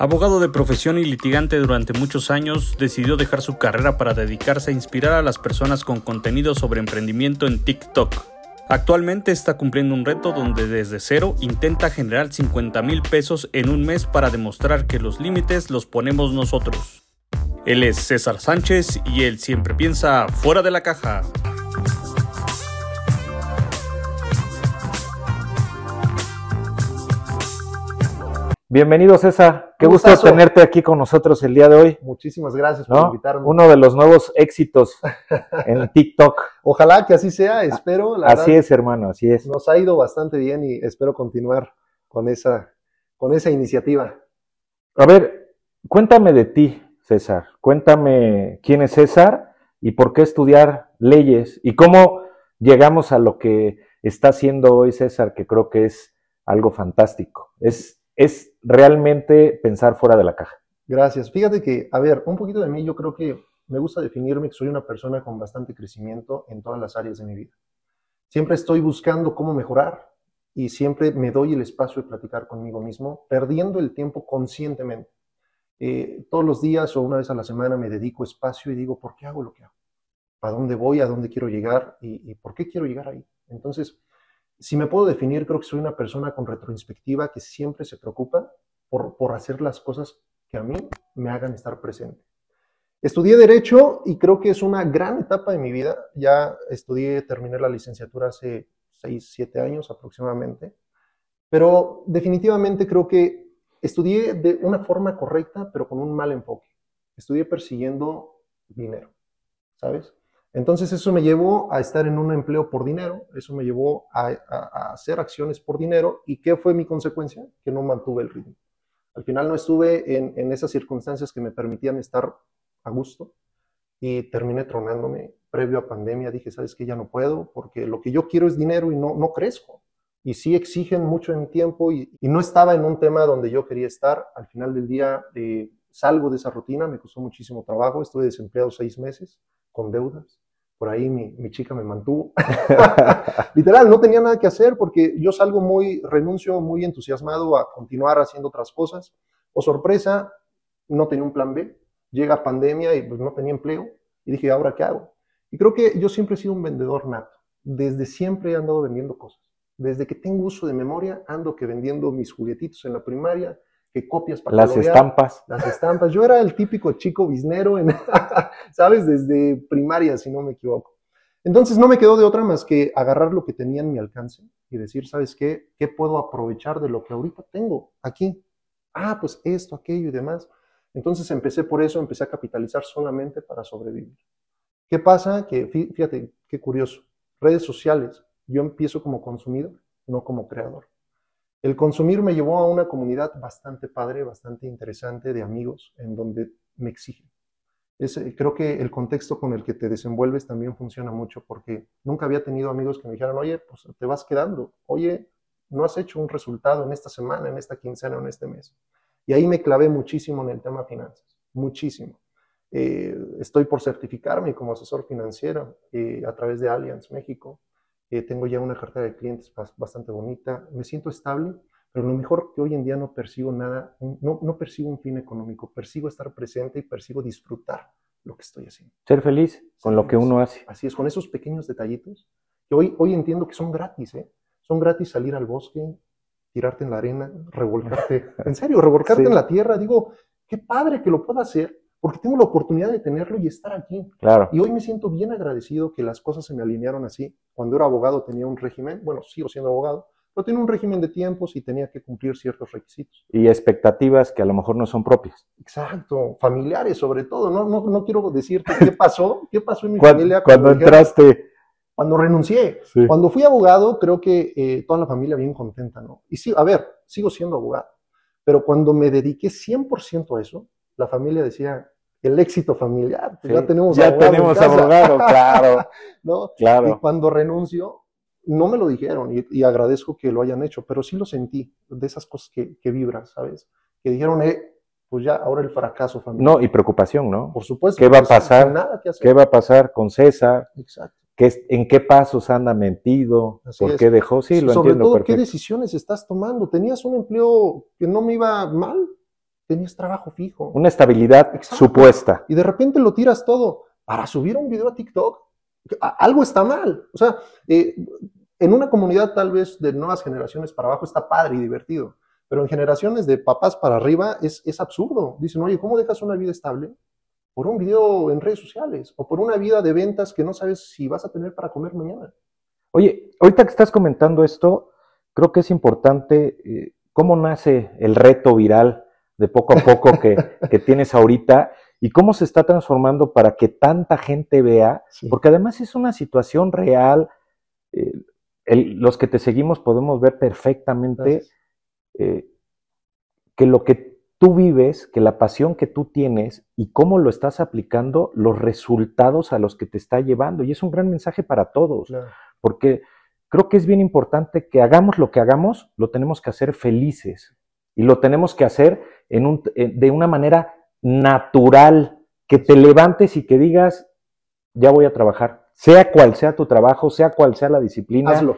Abogado de profesión y litigante durante muchos años, decidió dejar su carrera para dedicarse a inspirar a las personas con contenido sobre emprendimiento en TikTok. Actualmente está cumpliendo un reto donde desde cero intenta generar 50 mil pesos en un mes para demostrar que los límites los ponemos nosotros. Él es César Sánchez y él siempre piensa fuera de la caja. Bienvenido César, qué gusto tenerte aquí con nosotros el día de hoy. Muchísimas gracias por invitarme. Uno de los nuevos éxitos en TikTok. Ojalá que así sea, espero. así es, hermano, así es. Nos ha ido bastante bien y espero continuar con esa, con esa iniciativa. A ver, cuéntame de ti, César. Cuéntame quién es César y por qué estudiar leyes y cómo llegamos a lo que está haciendo hoy César, que creo que es algo fantástico. Es es realmente pensar fuera de la caja. Gracias. Fíjate que, a ver, un poquito de mí, yo creo que me gusta definirme que soy una persona con bastante crecimiento en todas las áreas de mi vida. Siempre estoy buscando cómo mejorar y siempre me doy el espacio de platicar conmigo mismo, perdiendo el tiempo conscientemente. Eh, todos los días o una vez a la semana me dedico espacio y digo, ¿por qué hago lo que hago? ¿Para dónde voy? ¿A dónde quiero llegar? ¿Y, y por qué quiero llegar ahí? Entonces, si me puedo definir, creo que soy una persona con retroinspectiva que siempre se preocupa por, hacer las cosas que a mí me hagan estar presente. Estudié Derecho y creo que es una gran etapa de mi vida. Ya estudié, terminé la licenciatura hace 6, 7 años aproximadamente. Pero definitivamente creo que estudié de una forma correcta, pero con un mal enfoque. Estudié persiguiendo dinero, ¿sabes? Entonces eso me llevó a estar en un empleo por dinero, eso me llevó a, hacer acciones por dinero y ¿qué fue mi consecuencia? Que no mantuve el ritmo. Al final no estuve en, esas circunstancias que me permitían estar a gusto y terminé tronándome. Previo a pandemia dije, ¿sabes qué? Ya no puedo porque lo que yo quiero es dinero y no, no crezco. Y sí exigen mucho de mi tiempo y, no estaba en un tema donde yo quería estar. Al final del día eh, salgo de esa rutina, me costó muchísimo trabajo, estuve desempleado seis meses con deudas por ahí mi, chica me mantuvo. Literal, no tenía nada que hacer porque yo salgo muy, renuncio muy entusiasmado a continuar haciendo otras cosas. O sorpresa, no tenía un plan B. Llega pandemia y pues no tenía empleo. Y dije, ¿ahora qué hago? Y creo que yo siempre he sido un vendedor nato. Desde siempre he andado vendiendo cosas. Desde que tengo uso de memoria, ando que vendiendo mis juguetitos en la primaria, que copias para Las estampas. Las estampas. Yo era el típico chico biznero, en, ¿sabes? Desde primaria, si no me equivoco. Entonces no me quedó de otra más que agarrar lo que tenía en mi alcance y decir, ¿sabes qué? ¿Qué puedo aprovechar de lo que ahorita tengo aquí? Ah, pues esto, aquello y demás. Entonces empecé por eso, empecé a capitalizar solamente para sobrevivir. ¿Qué pasa? Que fíjate, qué curioso. Redes sociales, yo empiezo como consumidor, no como creador. El consumir me llevó a una comunidad bastante padre, bastante interesante de amigos en donde me exigen. Eh, creo que el contexto con el que te desenvuelves también funciona mucho porque nunca había tenido amigos que me dijeran, oye, pues te vas quedando, oye, no has hecho un resultado en esta semana, en esta quincena en este mes. Y ahí me clavé muchísimo en el tema finanzas, muchísimo. Eh, estoy por certificarme como asesor financiero eh, a través de Allianz México tengo ya una cartera de clientes bastante bonita, me siento estable, pero lo mejor que hoy en día no percibo nada, no, no percibo un fin económico, percibo estar presente y percibo disfrutar lo que estoy haciendo. Ser feliz con lo que uno hace. Así es, con esos pequeños detallitos que hoy, hoy entiendo que son gratis, ¿eh? Son gratis salir al bosque, tirarte en la arena, revolcarte, en serio, revolcarte en la tierra. Digo, qué padre que lo pueda hacer porque tengo la oportunidad de tenerlo y estar aquí. Claro. Y hoy me siento bien agradecido que las cosas se me alinearon así. Cuando era abogado tenía un régimen, bueno, sigo siendo abogado, pero tenía un régimen de tiempos y tenía que cumplir ciertos requisitos. Y expectativas que a lo mejor no son propias. Exacto, familiares sobre todo. No, no, no quiero decirte qué pasó, qué pasó en mi familia. Cuando, entraste. Cuando renuncié. Cuando fui abogado, creo que eh, toda la familia bien contenta, ¿no? Y sí, a ver, sigo siendo abogado. Pero cuando me dediqué 100% a eso, la familia decía, el éxito familiar, pues ya tenemos ya abogado. tenemos abogado, claro. ¿no? claro. Y cuando renuncio, no me lo dijeron y, agradezco que lo hayan hecho, pero sí lo sentí, de esas cosas que, que vibran, ¿sabes? Que dijeron, eh, pues ya ahora el fracaso familiar. No, y preocupación, ¿no? Por supuesto. ¿Qué va a pasar? ¿Qué va a pasar con César? Exacto. ¿Qué, ¿En qué pasos anda mentido? ¿Por qué dejó? Sí, lo Sobre entiendo todo, ¿qué decisiones estás tomando? ¿Tenías un empleo que no me iba mal? Tenías trabajo fijo. Una estabilidad Exacto. supuesta. Y de repente lo tiras todo para subir un video a TikTok. Algo está mal. O sea, eh, en una comunidad tal vez de nuevas generaciones para abajo está padre y divertido, pero en generaciones de papás para arriba es, es absurdo. Dicen, oye, ¿cómo dejas una vida estable? Por un video en redes sociales o por una vida de ventas que no sabes si vas a tener para comer mañana. Oye, ahorita que estás comentando esto, creo que es importante eh, cómo nace el reto viral de poco a poco que, que tienes ahorita y cómo se está transformando para que tanta gente vea, porque además es una situación real. eh, el- los que te seguimos podemos ver perfectamente eh, que lo que tú vives, que la pasión que tú tienes y cómo lo estás aplicando, los resultados a los que te está llevando. Y es un gran mensaje para todos Claro. porque creo que es bien importante que hagamos lo que hagamos, lo tenemos que hacer felices y lo tenemos que hacer en un- eh, de una manera natural, que te levantes y que digas, ya voy a trabajar, sea cual sea tu trabajo, sea cual sea la disciplina, Hazlo.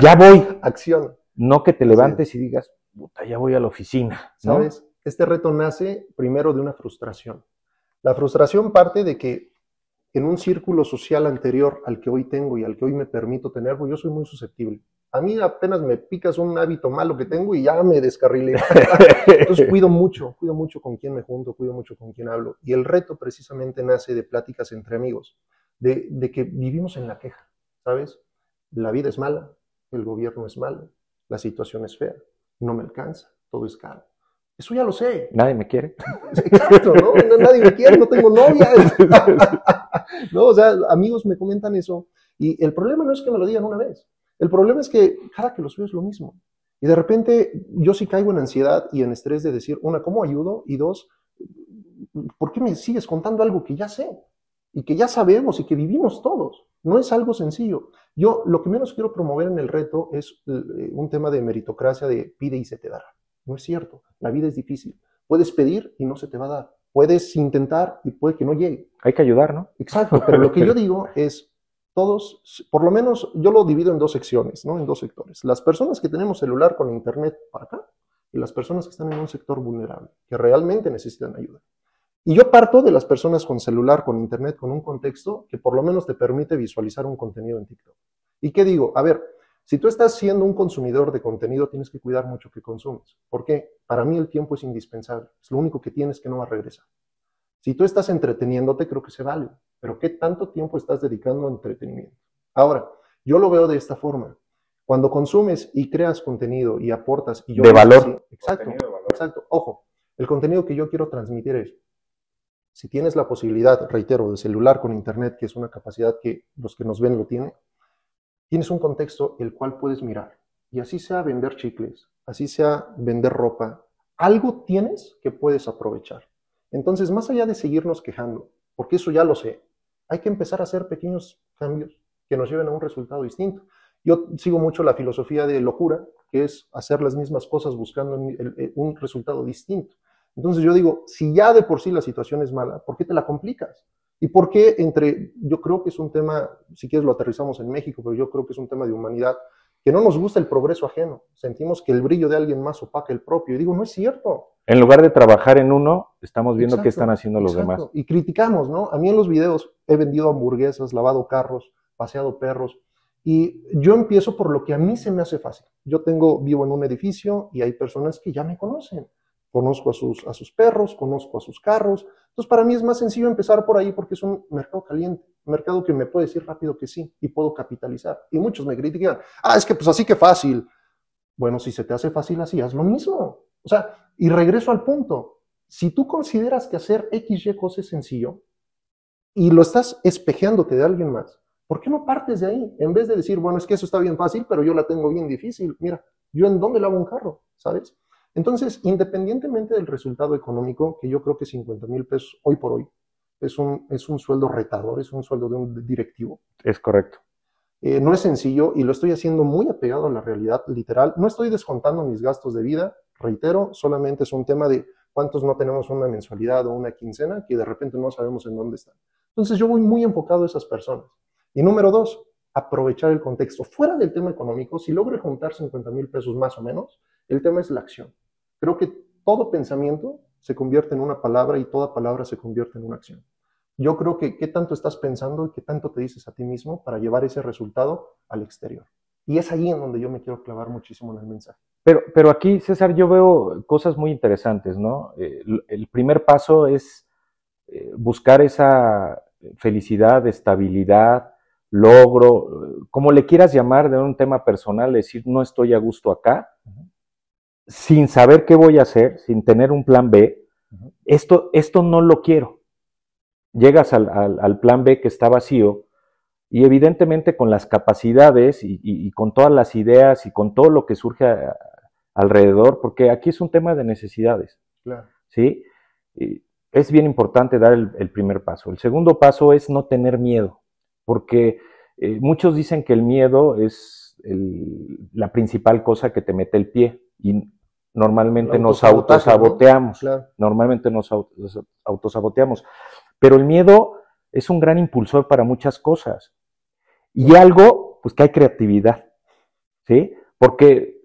ya voy, Acción. no que te levantes y digas, puta, ya voy a la oficina, ¿no? ¿Sabes? Este reto nace primero de una frustración. La frustración parte de que en un círculo social anterior al que hoy tengo y al que hoy me permito tener, pues yo soy muy susceptible. A mí apenas me picas un hábito malo que tengo y ya me descarrilé. Entonces cuido mucho, cuido mucho con quién me junto, cuido mucho con quién hablo. Y el reto precisamente nace de pláticas entre amigos, de, de que vivimos en la queja, ¿sabes? La vida es mala, el gobierno es malo, la situación es fea, no me alcanza, todo es caro. Eso ya lo sé. Nadie me quiere. Exacto, ¿no? No, Nadie me quiere, no tengo novia. no, o sea, amigos me comentan eso. Y el problema no es que me lo digan una vez. El problema es que cada que los veo es lo mismo. Y de repente yo sí caigo en ansiedad y en estrés de decir, una, ¿cómo ayudo? Y dos, ¿por qué me sigues contando algo que ya sé? Y que ya sabemos y que vivimos todos. No es algo sencillo. Yo lo que menos quiero promover en el reto es eh, un tema de meritocracia de pide y se te dará. No es cierto. La vida es difícil. Puedes pedir y no se te va a dar. Puedes intentar y puede que no llegue. Hay que ayudar, ¿no? Exacto, pero lo que yo digo es, todos, por lo menos yo lo divido en dos secciones, ¿no? En dos sectores. Las personas que tenemos celular con internet para acá y las personas que están en un sector vulnerable, que realmente necesitan ayuda. Y yo parto de las personas con celular, con internet, con un contexto que por lo menos te permite visualizar un contenido en TikTok. ¿Y qué digo? A ver, si tú estás siendo un consumidor de contenido, tienes que cuidar mucho que consumes. ¿Por qué? Para mí el tiempo es indispensable. Es lo único que tienes que no va a regresar. Si tú estás entreteniéndote, creo que se vale. Pero ¿qué tanto tiempo estás dedicando a entretenimiento? Ahora, yo lo veo de esta forma. Cuando consumes y creas contenido y aportas y yo De valor. así, exacto, exacto. Ojo, el contenido que yo quiero transmitir es, si tienes la posibilidad, reitero, de celular con internet, que es una capacidad que los que nos ven lo tienen, tienes un contexto el cual puedes mirar. Y así sea vender chicles, así sea vender ropa, algo tienes que puedes aprovechar. Entonces, más allá de seguirnos quejando, porque eso ya lo sé, hay que empezar a hacer pequeños cambios que nos lleven a un resultado distinto. Yo sigo mucho la filosofía de locura, que es hacer las mismas cosas buscando el- un resultado distinto. Entonces yo digo, si ya de por sí la situación es mala, ¿por qué te la complicas? ¿Y por qué entre, yo creo que es un tema, si quieres lo aterrizamos en México, pero yo creo que es un tema de humanidad, que no nos gusta el progreso ajeno, sentimos que el brillo de alguien más opaca el propio. Y digo, no es cierto. En lugar de trabajar en uno, estamos viendo qué Exacto, están haciendo los exacto. demás. Y criticamos, ¿no? A mí en los videos he vendido hamburguesas, lavado carros, paseado perros. Y yo empiezo por lo que a mí se me hace fácil. Yo tengo, vivo en un edificio y hay personas que ya me conocen. Conozco a sus, a sus perros, conozco a sus carros. Entonces, para mí es más sencillo empezar por ahí porque es un mercado caliente, un mercado que me puede decir rápido que sí y puedo capitalizar. Y muchos me critican, ah, es que pues así que fácil. Bueno, si se te hace fácil así, haz lo mismo. O sea, y regreso al punto. Si tú consideras que hacer X, Y cosa es sencillo y lo estás espejeándote de alguien más, ¿por qué no partes de ahí? En vez de decir, bueno, es que eso está bien fácil, pero yo la tengo bien difícil. Mira, yo en dónde lavo un carro, ¿sabes? Entonces, independientemente del resultado económico, que yo creo que 50 mil pesos hoy por hoy es un, es un sueldo retador, es un sueldo de un directivo, Es correcto. eh, no es sencillo y lo estoy haciendo muy apegado a la realidad literal. No estoy descontando mis gastos de vida, reitero, solamente es un tema de cuántos no tenemos una mensualidad o una quincena que de repente no sabemos en dónde están. Entonces yo voy muy enfocado a esas personas. Y número dos, aprovechar el contexto. Fuera del tema económico, si logro juntar 50 mil pesos más o menos, el tema es la acción. Creo que todo pensamiento se convierte en una palabra y toda palabra se convierte en una acción. Yo creo que qué tanto estás pensando y qué tanto te dices a ti mismo para llevar ese resultado al exterior. Y es ahí en donde yo me quiero clavar muchísimo en el mensaje. Pero, pero aquí, César, yo veo cosas muy interesantes, ¿no? Eh, el, primer paso es eh, buscar esa felicidad, estabilidad, logro, como le quieras llamar de un tema personal, decir no estoy a gusto acá, sin saber qué voy a hacer, sin tener un plan B, esto, esto no lo quiero. Llegas al, al, plan B que está vacío y evidentemente con las capacidades y, con todas las ideas y con todo lo que surge alrededor, porque aquí es un tema de necesidades. ¿sí? es bien importante dar el, primer paso. El segundo paso es no tener miedo, porque eh, muchos dicen que el miedo es la principal cosa que te mete el pie y normalmente nos autosaboteamos. Normalmente nos autosaboteamos. Pero el miedo es un gran impulsor para muchas cosas. Y algo, pues que hay creatividad. ¿Sí? Porque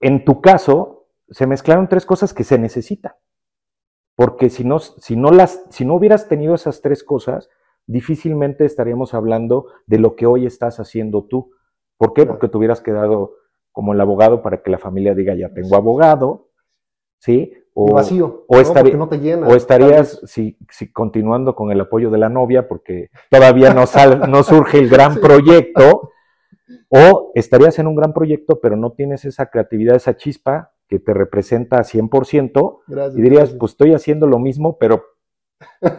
en tu caso se mezclaron tres cosas que se necesitan. Porque si no, si no, las, si no hubieras tenido esas tres cosas, difícilmente estaríamos hablando de lo que hoy estás haciendo tú. ¿Por qué? Porque te hubieras quedado como el abogado para que la familia diga, ya tengo abogado, ¿sí? O, vacío, o, no, te llena, o estarías si, si, continuando con el apoyo de la novia porque todavía no, no surge el gran proyecto, o estarías en un gran proyecto pero no tienes esa creatividad, esa chispa que te representa a 100% y dirías, pues estoy haciendo lo mismo, pero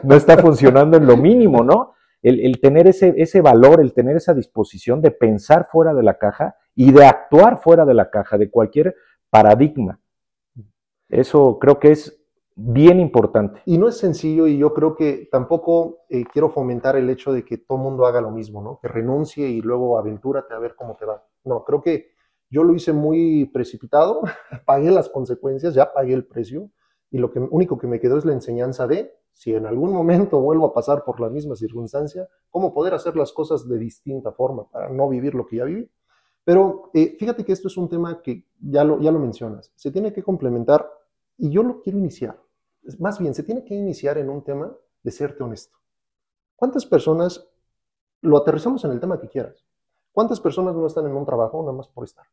no está funcionando en lo mínimo, ¿no? El, tener ese, ese valor, el tener esa disposición de pensar fuera de la caja y de actuar fuera de la caja, de cualquier paradigma. Eso creo que es bien importante. Y no es sencillo y yo creo que tampoco eh, quiero fomentar el hecho de que todo mundo haga lo mismo, ¿no? Que renuncie y luego aventúrate a ver cómo te va. No, creo que yo lo hice muy precipitado, pagué las consecuencias, ya pagué el precio y lo único que me quedó es la enseñanza de, si en algún momento vuelvo a pasar por la misma circunstancia, cómo poder hacer las cosas de distinta forma para no vivir lo que ya viví. Pero eh, fíjate que esto es un tema que ya lo, ya lo mencionas, se tiene que complementar y yo lo quiero iniciar. Más bien, se tiene que iniciar en un tema de serte honesto. ¿Cuántas personas, lo aterrizamos en el tema que quieras, ¿Cuántas personas no están en un trabajo nada más por estar?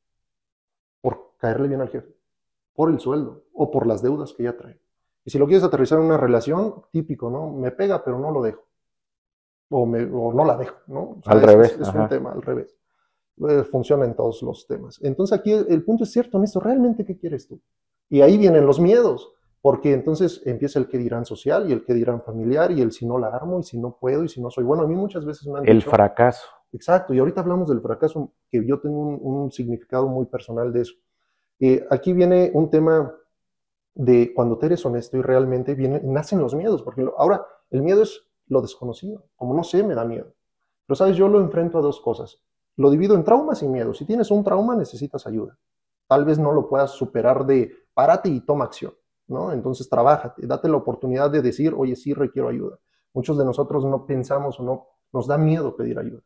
Por caerle bien al jefe, por el sueldo o por las deudas que ya trae. Y si lo quieres aterrizar en una relación, típico, ¿no? Me pega, pero no lo dejo. O, me, o no la dejo, ¿no? al revés. Es, un tema, al revés. Eh, funciona en todos los temas. Entonces aquí el, punto es cierto, esto ¿realmente qué quieres tú? Y ahí vienen los miedos, porque entonces empieza el que dirán social y el que dirán familiar y el si no la armo y si no puedo y si no soy bueno. A mí muchas veces me han El fracaso. Exacto, y ahorita hablamos del fracaso, que yo tengo un, significado muy personal de eso. Eh, aquí viene un tema de cuando te eres honesto y realmente viene, nacen los miedos, porque ahora el miedo es lo desconocido, como no sé, me da miedo. Pero sabes, yo lo enfrento a dos cosas. Lo divido en traumas y miedos. Si tienes un trauma, necesitas ayuda. Tal vez no lo puedas superar de párate y toma acción, ¿no? Entonces trabájate, date la oportunidad de decir, oye, sí requiero ayuda. Muchos de nosotros no pensamos o no nos da miedo pedir ayuda.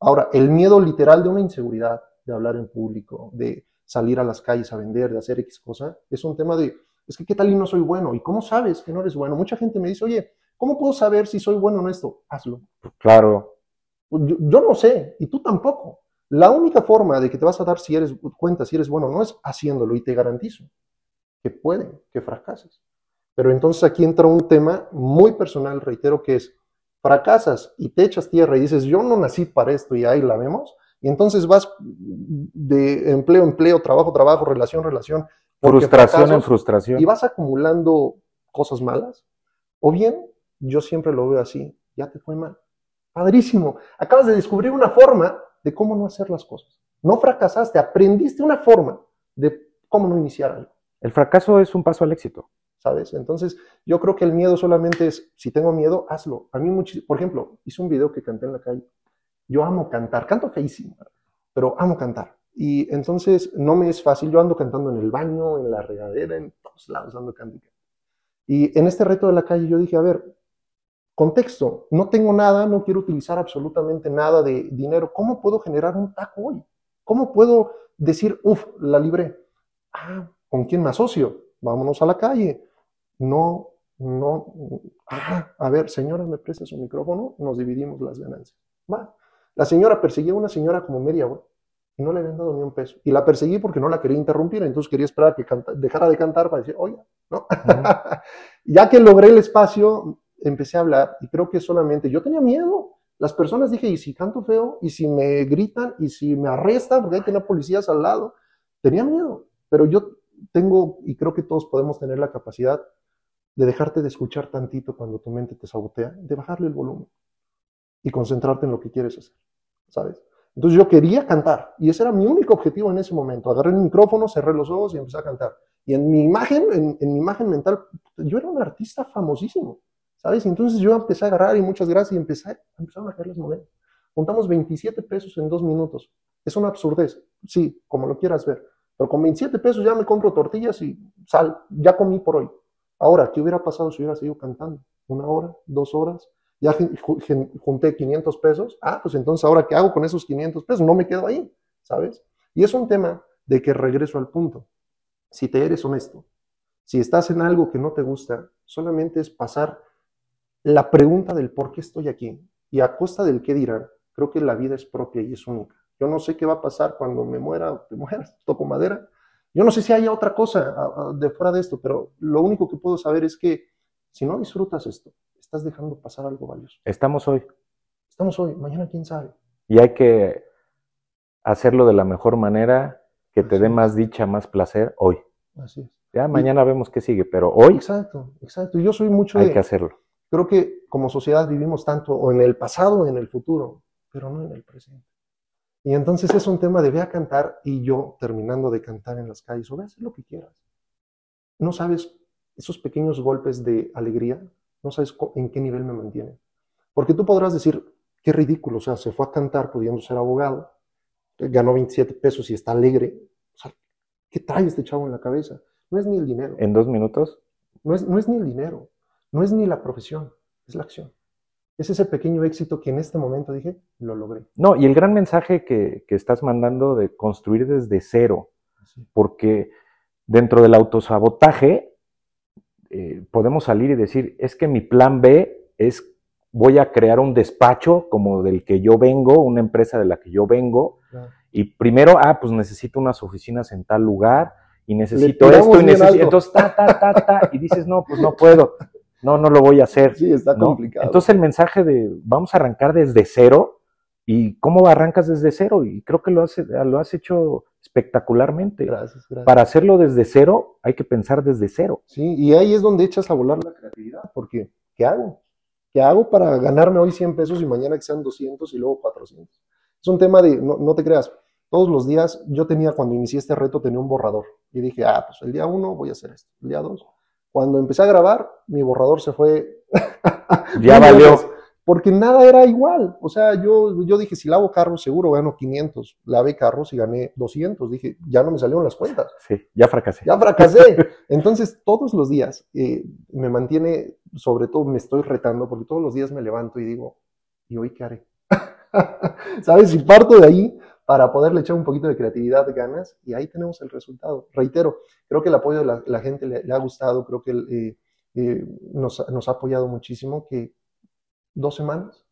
Ahora, el miedo literal de una inseguridad, de hablar en público, de salir a las calles a vender, de hacer X cosa, es un tema de, es que qué tal y no soy bueno, y cómo sabes que no eres bueno. Mucha gente me dice, oye, ¿cómo puedo saber si soy bueno en esto? Hazlo. Claro. Yo, no sé, y tú tampoco. La única forma de que te vas a dar si eres cuenta si eres bueno no es haciéndolo, y te garantizo que puede que fracases. Pero entonces aquí entra un tema muy personal, reitero, que es fracasas y te echas tierra y dices, yo no nací para esto y ahí la vemos, y entonces vas de empleo, empleo, trabajo, trabajo, relación, relación. Frustración en frustración. Y vas acumulando cosas malas. O bien, yo siempre lo veo así, ya te fue mal. Padrísimo. Acabas de descubrir una forma de cómo no hacer las cosas. No fracasaste, aprendiste una forma de cómo no iniciar algo. El fracaso es un paso al éxito. ¿sabes? Entonces, yo creo que el miedo solamente es, si tengo miedo, hazlo. A mí, por ejemplo, hice un video que canté en la calle. Yo amo cantar, canto feísimo, pero amo cantar. Y entonces no me es fácil, yo ando cantando en el baño, en la regadera, en todos lados ando cantando. Y en este reto de la calle yo dije, a ver, contexto, no tengo nada, no quiero utilizar absolutamente nada de dinero, ¿cómo puedo generar un taco hoy? ¿Cómo puedo decir, uff, la libré? Ah, ¿con quién me asocio? Vámonos a la calle no, no, ah, a ver, señora, ¿me presta su micrófono? Nos dividimos las ganancias. Va. La señora persiguió a una señora como media hora y no le habían dado ni un peso. Y la perseguí porque no la quería interrumpir, entonces quería esperar a que dejara de cantar para decir, oye, ¿no? ya que logré el espacio, empecé a hablar y creo que solamente yo tenía miedo. Las personas dije, ¿y si canto feo? ¿Y si me gritan? ¿Y si me arrestan? Porque hay que tener policías al lado. Tenía miedo, pero yo tengo, y creo que todos podemos tener la capacidad de dejarte de escuchar tantito cuando tu mente te sabotea, de bajarle el volumen y concentrarte en lo que quieres hacer, ¿sabes? Entonces yo quería cantar y ese era mi único objetivo en ese momento. Agarré el micrófono, cerré los ojos y empecé a cantar. Y en mi imagen, en, en mi imagen mental, yo era un artista famosísimo, ¿sabes? Entonces yo empecé a agarrar y muchas gracias y empecé, empezaron a caer las monedas. Juntamos 27 pesos en dos minutos. Es una absurdez, sí, como lo quieras ver. Pero con 27 pesos ya me compro tortillas y sal, ya comí por hoy. Ahora, ¿qué hubiera pasado si hubiera seguido cantando? ¿Una hora? ¿Dos horas? Ya junté 500 pesos. Ah, pues entonces, ¿ahora qué hago con esos 500 pesos? No me quedo ahí, ¿sabes? Y es un tema de que regreso al punto. Si te eres honesto, si estás en algo que no te gusta, solamente es pasar la pregunta del por qué estoy aquí y a costa del qué dirán. Creo que la vida es propia y es única. Yo no sé qué va a pasar cuando me muera o te mueras, toco madera. Yo no sé si haya otra cosa de fuera de esto, pero lo único que puedo saber es que si no disfrutas esto, estás dejando pasar algo valioso. Estamos hoy. Estamos hoy, mañana quién sabe. Y hay que hacerlo de la mejor manera, que te dé más dicha, más placer hoy. Así es. Ya mañana vemos qué sigue, pero hoy. Exacto, exacto. Yo soy mucho Hay que hacerlo. Creo que como sociedad vivimos tanto o en el pasado o en el futuro, pero no en el presente. Y entonces es un tema de ve a cantar y yo terminando de cantar en las calles o ve a hacer lo que quieras. No sabes esos pequeños golpes de alegría, no sabes en qué nivel me mantienen. Porque tú podrás decir, qué ridículo, o sea, se fue a cantar pudiendo ser abogado, ganó 27 pesos y está alegre. O sea, ¿qué trae este chavo en la cabeza? No es ni el dinero. ¿En dos minutos? No es, no es ni el dinero, no es ni la profesión, es la acción. Es ese pequeño éxito que en este momento dije, lo logré. No, y el gran mensaje que, estás mandando de construir desde cero, porque dentro del autosabotaje eh, podemos salir y decir, es que mi plan B es, voy a crear un despacho como del que yo vengo, una empresa de la que yo vengo, y primero, ah, pues necesito unas oficinas en tal lugar, y necesito esto, y necesito, entonces, ta, ta, ta, ta, y dices, no, pues no puedo no, no lo voy a hacer. Sí, está complicado. Entonces el mensaje de vamos a arrancar desde cero y cómo arrancas desde cero y creo que lo has, lo has hecho espectacularmente. Gracias, gracias. Para hacerlo desde cero hay que pensar desde cero. Sí, y ahí es donde echas a volar la creatividad, porque ¿qué hago? ¿Qué hago para ganarme hoy 100 pesos y mañana que sean 200 y luego 400? Es un tema de, no, no te creas, todos los días yo tenía, cuando inicié este reto, tenía un borrador y dije, ah, pues el día uno voy a hacer esto, el día dos cuando empecé a grabar, mi borrador se fue. ya valió. Porque nada era igual. O sea, yo, yo dije, si lavo carros, seguro gano 500. Lavé carros y gané 200. Dije, ya no me salieron las cuentas. Sí, ya fracasé. Ya fracasé. Entonces, todos los días eh, me mantiene, sobre todo me estoy retando, porque todos los días me levanto y digo, ¿y hoy qué haré? ¿Sabes? Si parto de ahí, para poderle echar un poquito de creatividad, de ganas, y ahí tenemos el resultado. Reitero, creo que el apoyo de la, gente le, ha gustado, creo que eh, eh, nos, ha apoyado muchísimo, que dos semanas,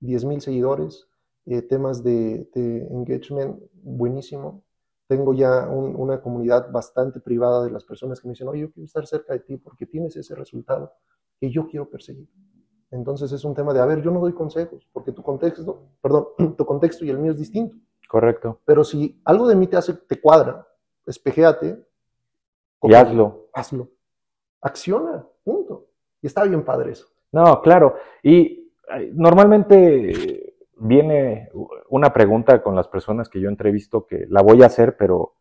10 mil seguidores, eh, temas de, engagement buenísimo. Tengo ya una comunidad bastante privada de las personas que me dicen, oye, yo quiero estar cerca de ti porque tienes ese resultado que yo quiero perseguir. Entonces es un tema de, a ver, yo no doy consejos, porque tu contexto, perdón, tu contexto y el mío es distinto. Correcto. Pero si algo de mí te hace, te cuadra, espejéate. Y hazlo. Hazlo. Acciona, punto. Y está bien padre eso. No, claro. Y normalmente viene una pregunta con las personas que yo entrevisto que la voy a hacer, pero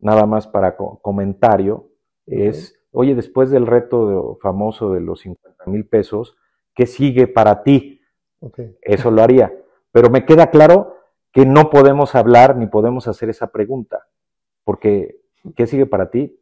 nada más para comentario. Es, oye, después del reto famoso de los 50 mil pesos, ¿qué sigue para ti? Eso lo haría. Pero me queda claro que no podemos hablar ni podemos hacer esa pregunta, porque ¿qué sigue para ti?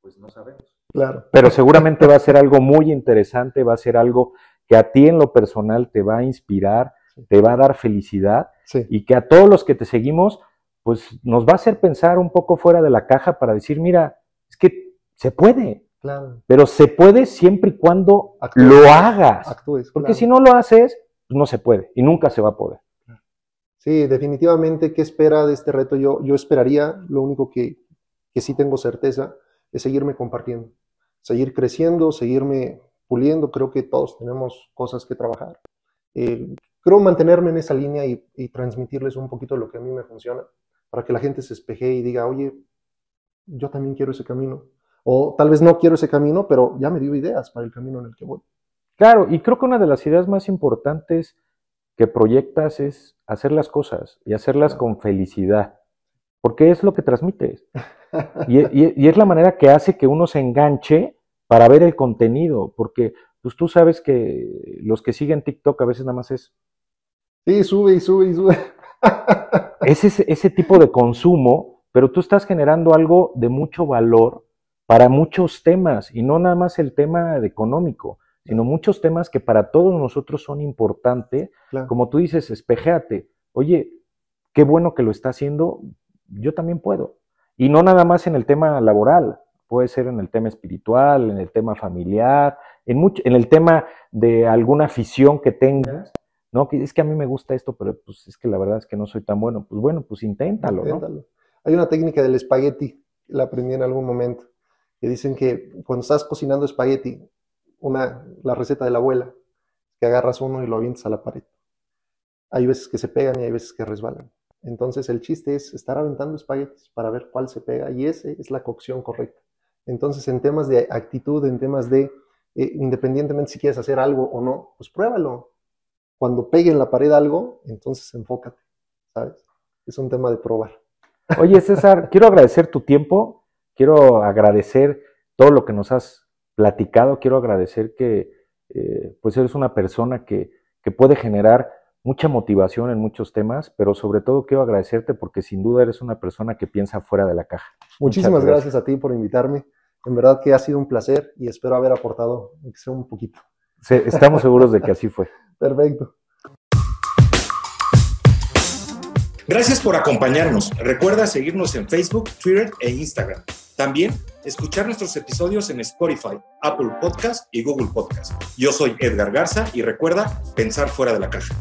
Pues no sabemos. Claro. Pero seguramente va a ser algo muy interesante, va a ser algo que a ti en lo personal te va a inspirar, te va a dar felicidad y que a todos los que te seguimos, pues nos va a hacer pensar un poco fuera de la caja para decir, mira, es que se puede, Claro. Pero se puede siempre y cuando Actúes. lo hagas. Actúes. Porque claro. si no lo haces, pues no se puede y nunca se va a poder. Sí, definitivamente, ¿qué espera de este reto? Yo, yo esperaría, lo único que, que sí tengo certeza, es seguirme compartiendo, seguir creciendo, seguirme puliendo. Creo que todos tenemos cosas que trabajar. Eh, creo mantenerme en esa línea y, y transmitirles un poquito lo que a mí me funciona, para que la gente se espeje y diga, oye, yo también quiero ese camino. O tal vez no quiero ese camino, pero ya me dio ideas para el camino en el que voy. Claro, y creo que una de las ideas más importantes que proyectas es hacer las cosas y hacerlas Claro. con felicidad, porque es lo que transmites. Y, y- y es la manera que hace que uno se enganche para ver el contenido, porque pues tú sabes que los que siguen TikTok a veces nada más es Sí, sube y sube y sube. es ese, ese tipo de consumo, pero tú estás generando algo de mucho valor para muchos temas, y no nada más el tema de económico, sino muchos temas que para todos nosotros son importantes. Claro. Como tú dices, espejéate, oye, qué bueno que lo está haciendo, yo también puedo. Y no nada más en el tema laboral, puede ser en el tema espiritual, en el tema familiar, en, mucho, en el tema de alguna afición que tengas. No, que es que a mí me gusta esto, pero pues es que la verdad es que no soy tan bueno. Pues bueno, pues inténtalo, ¿no? Inténtalo. Hay una técnica del espagueti, la aprendí en algún momento, que dicen que cuando estás cocinando espagueti, una, la receta de la abuela, que agarras uno y lo avientas a la pared. Hay veces que se pegan y hay veces que resbalan. Entonces el chiste es estar aventando espaguetis para ver cuál se pega y esa es la cocción correcta. Entonces en temas de actitud, en temas de, eh, independientemente si quieres hacer algo o no, pues pruébalo. Cuando pegue en la pared algo, entonces enfócate, ¿sabes? Es un tema de probar. Oye, César, quiero agradecer tu tiempo, quiero agradecer todo lo que nos has platicado, quiero agradecer que eh, pues eres una persona que, que puede generar mucha motivación en muchos temas, pero sobre todo quiero agradecerte porque sin duda eres una persona que piensa fuera de la caja. Muchísimas Muchas gracias. a ti por invitarme. En verdad que ha sido un placer y espero haber aportado, un poquito. Estamos seguros de que así fue. Perfecto. Gracias por acompañarnos. Recuerda seguirnos en Facebook, Twitter e Instagram. También escuchar nuestros episodios en Spotify, Apple Podcast y Google Podcast. Yo soy Edgar Garza y recuerda pensar fuera de la caja.